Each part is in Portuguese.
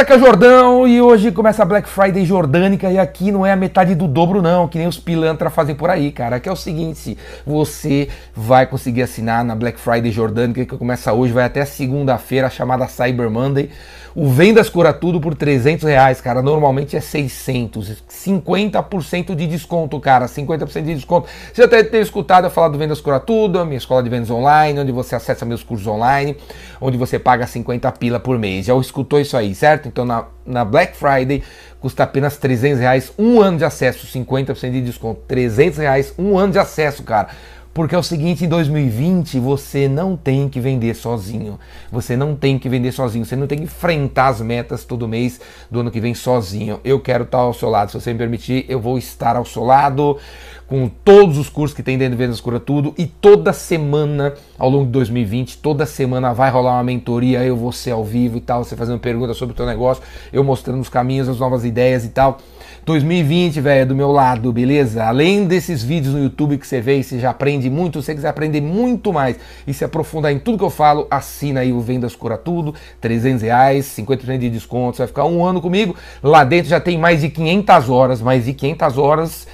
Beleza, que é o Jordão e hoje começa a Black Friday jordânica e aqui não é a metade do dobro não, que nem os pilantra fazem por aí, cara. Que é o seguinte, você vai conseguir assinar na Black Friday jordânica que começa hoje, vai até segunda-feira, chamada Cyber Monday. O Vendas Cura Tudo por 300 reais, cara. Normalmente é 600. 50% de desconto, cara. 50% de desconto. Você deve ter escutado eu falar do Vendas Cura Tudo, a minha escola de vendas online, onde você acessa meus cursos online, onde você paga 50 pila por mês. Já escutou isso aí, certo? Então na, na Black Friday custa apenas 300 reais, um ano de acesso, 50% de desconto. 300 reais, um ano de acesso, cara. Porque é o seguinte, em 2020 você não tem que vender sozinho. Você não tem que vender sozinho. Você não tem que enfrentar as metas todo mês do ano que vem sozinho. Eu quero estar ao seu lado. Se você me permitir, eu vou estar ao seu lado com todos os cursos que tem dentro do Vendas Cura Tudo e toda semana ao longo de 2020, toda semana vai rolar uma mentoria, eu vou ser ao vivo e tal, você fazendo perguntas sobre o teu negócio, eu mostrando os caminhos, as novas ideias e tal. 2020, velho, é do meu lado, beleza? Além desses vídeos no YouTube que você vê e você já aprende muito, se você quiser aprender muito mais e se aprofundar em tudo que eu falo, assina aí o Vendas Cura Tudo, 300 reais, 50% de desconto, você vai ficar um ano comigo. Lá dentro já tem mais de 500 horas, mais de 500 horas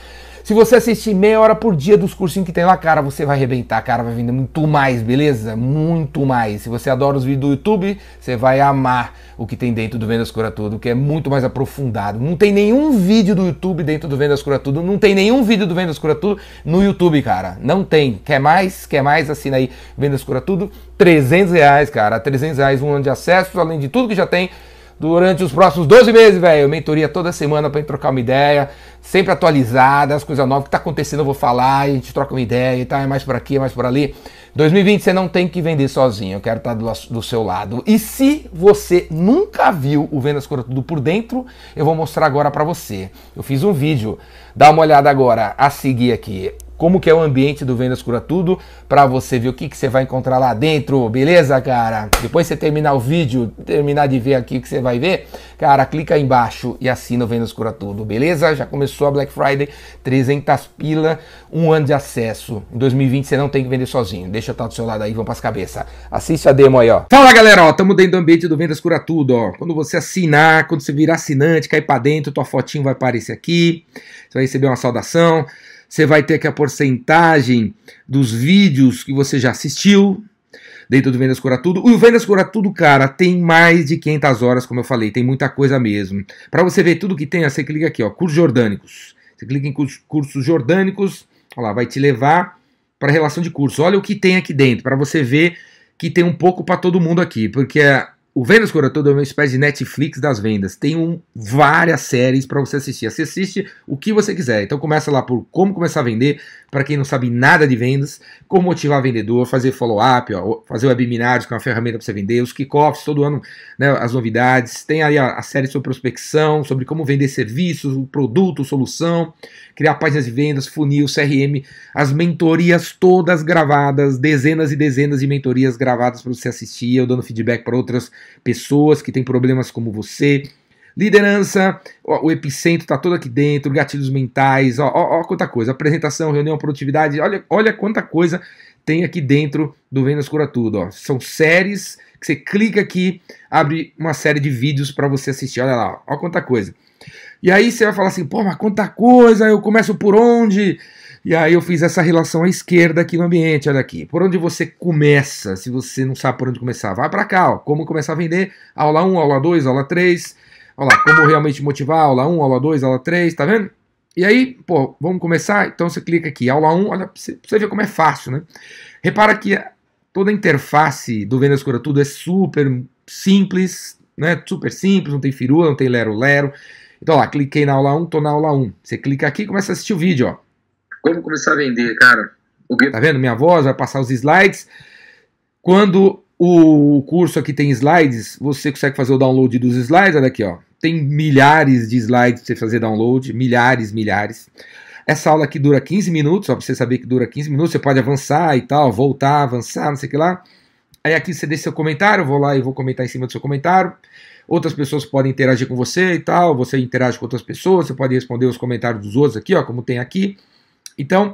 se você assistir meia hora por dia dos cursinhos que tem lá, cara, você vai arrebentar, cara, vai vender muito mais, beleza? Muito mais. Se você adora os vídeos do YouTube, você vai amar o que tem dentro do Vendas Cura Tudo, que é muito mais aprofundado. Não tem nenhum vídeo do YouTube dentro do Vendas Cura Tudo, não tem nenhum vídeo do Vendas Cura Tudo no YouTube, cara. Não tem. Quer mais? Quer mais? Assina aí Vendas Cura Tudo. 300 reais, cara. 300 reais um ano de acesso, além de tudo que já tem durante os próximos 12 meses, velho. Mentoria toda semana pra gente trocar uma ideia, sempre atualizada, as coisas novas que tá acontecendo eu vou falar, a gente troca uma ideia e tá, é mais por aqui, é mais por ali. 2020 você não tem que vender sozinho, eu quero estar do, do seu lado. E se você nunca viu o Vendas Cura Tudo por dentro, eu vou mostrar agora para você. Eu fiz um vídeo, dá uma olhada agora a seguir aqui como que é o ambiente do Vendas Cura Tudo, para você ver o que, que você vai encontrar lá dentro, beleza, cara? Depois você terminar o vídeo, terminar de ver aqui o que você vai ver, cara, clica aí embaixo e assina o Vendas Cura Tudo, beleza? Já começou a Black Friday, 300 pila, um ano de acesso. Em 2020 você não tem que vender sozinho, deixa eu estar do seu lado aí, vamos pras cabeças. Assiste a demo aí, ó. Fala, galera, ó, tamo dentro do ambiente do Vendas Cura Tudo, ó. Quando você assinar, quando você virar assinante, cair para dentro, tua fotinho vai aparecer aqui, você vai receber uma saudação, você vai ter aqui a porcentagem dos vídeos que você já assistiu dentro do Vendas Cura Tudo. O Vendas Cura Tudo, cara, tem mais de 500 horas, como eu falei, tem muita coisa mesmo. Para você ver tudo que tem, você clica aqui, ó, cursos jordânicos. Você clica em cursos jordânicos, olha lá, vai te levar para relação de curso. Olha o que tem aqui dentro, para você ver que tem um pouco para todo mundo aqui, porque o Cura Tudo é uma espécie de Netflix das vendas. Tem um, várias séries para você assistir. Você assiste o que você quiser. Então começa lá por como começar a vender, para quem não sabe nada de vendas, como motivar vendedor, fazer follow-up, fazer webinars com é uma ferramenta para você vender, os kickoffs, todo ano né, as novidades. Tem aí a, a, série sobre prospecção, sobre como vender serviços, produto, solução, criar páginas de vendas, funil, CRM, as mentorias todas gravadas, dezenas e dezenas de mentorias gravadas para você assistir, eu dando feedback para outras pessoas que têm problemas como você. Liderança, ó, o epicentro está todo aqui dentro, gatilhos mentais, ó, ó, ó, quanta coisa. Apresentação, reunião, produtividade, olha, olha quanta coisa tem aqui dentro do Vendas Cura Tudo. Ó. São séries que você clica aqui, abre uma série de vídeos para você assistir. Olha lá, ó, ó quanta coisa. E aí você vai falar assim, pô, mas quanta coisa, eu começo por onde? E aí eu fiz essa relação à esquerda aqui no ambiente, olha aqui. Por onde você começa, se você não sabe por onde começar, vai para cá, ó. Como começar a vender, aula 1, aula 2, aula 3. Olha lá, como realmente motivar, aula 1, aula 2, aula 3, tá vendo? E aí, pô, vamos começar? Então você clica aqui, aula 1, olha, você ver como é fácil, né? Repara que toda a interface do Vendas Cura Tudo é super simples, né? Super simples, não tem firula, não tem lero-lero. Então, lá, cliquei na aula 1, tô na aula 1. Você clica aqui e começa a assistir o vídeo, ó. Como começar a vender, cara? Tá vendo? Minha voz vai passar os slides. Quando o curso aqui tem slides, você consegue fazer o download dos slides, olha aqui, ó. Tem milhares de slides para você fazer download, milhares, milhares. Essa aula aqui dura 15 minutos, só para você saber que dura 15 minutos, você pode avançar e tal, voltar, avançar, não sei o que lá. Aí aqui você deixa seu comentário, vou lá e vou comentar em cima do seu comentário. Outras pessoas podem interagir com você e tal, você interage com outras pessoas, você pode responder os comentários dos outros aqui, ó, como tem aqui. Então,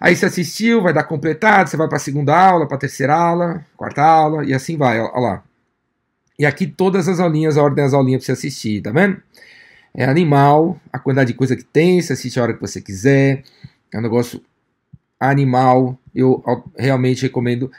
aí você assistiu, vai dar completado, você vai para a segunda aula, para a terceira aula, quarta aula, e assim vai, ó lá. E aqui todas as aulinhas, a ordem das aulinhas para você assistir, tá vendo? É animal, a quantidade de coisa que tem, você assiste a hora que você quiser. É um negócio animal. Eu realmente recomendo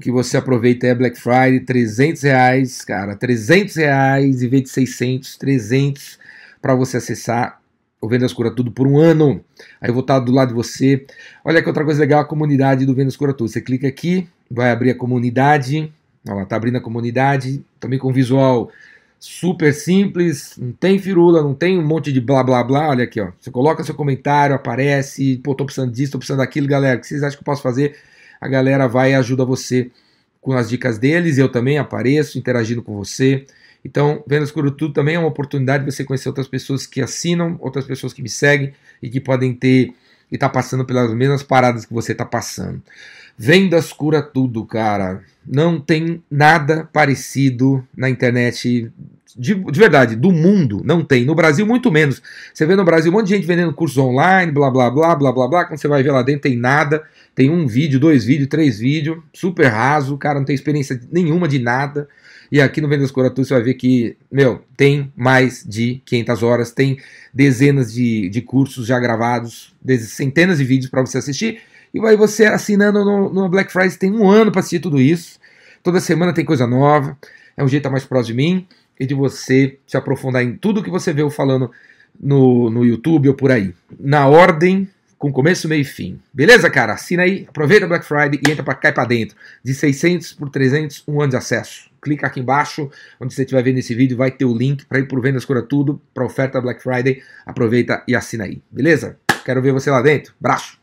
que você aproveite é Black Friday, 300 reais, cara, 300 reais em vez de 600, 300 para você acessar o Vendas Cura Tudo por um ano. Aí eu vou estar do lado de você. Olha que outra coisa legal, a comunidade do Vendas Cura Tudo. Você clica aqui, vai abrir a comunidade. Olha lá, tá abrindo a comunidade, também com visual super simples, não tem firula, não tem um monte de blá blá blá. Olha aqui, ó. Você coloca seu comentário, aparece, pô, tô precisando disso, tô precisando daquilo, galera. O que vocês acham que eu posso fazer? A galera vai e ajuda você com as dicas deles. Eu também apareço interagindo com você. Então, Vendas Tudo também é uma oportunidade de você conhecer outras pessoas que assinam, outras pessoas que me seguem e que podem ter e tá passando pelas mesmas paradas que você tá passando. Vendas cura tudo, cara. Não tem nada parecido na internet. De, de, verdade, do mundo, não tem. No Brasil, muito menos. Você vê no Brasil um monte de gente vendendo cursos online, blá blá blá blá blá blá. Quando você vai ver lá dentro, tem nada. Tem um vídeo, dois vídeos, três vídeos, super raso. Cara não tem experiência nenhuma de nada. E aqui no Vendas Cura Tudo você vai ver que, meu, tem mais de 500 horas, tem dezenas de, de cursos já gravados, centenas de vídeos para você assistir. E aí você assinando no, no Black Friday tem um ano para assistir tudo isso. Toda semana tem coisa nova. É um jeito mais próximo de mim e de você se aprofundar em tudo que você viu falando no, no YouTube ou por aí. Na ordem, com começo, meio e fim. Beleza, cara? Assina aí, aproveita Black Friday e entra para cá e para dentro. De 600 por 300, um ano de acesso. Clica aqui embaixo, onde você estiver vendo esse vídeo, vai ter o link para ir pro Vendas Cura Tudo, para oferta Black Friday. Aproveita e assina aí. Beleza? Quero ver você lá dentro. Braço!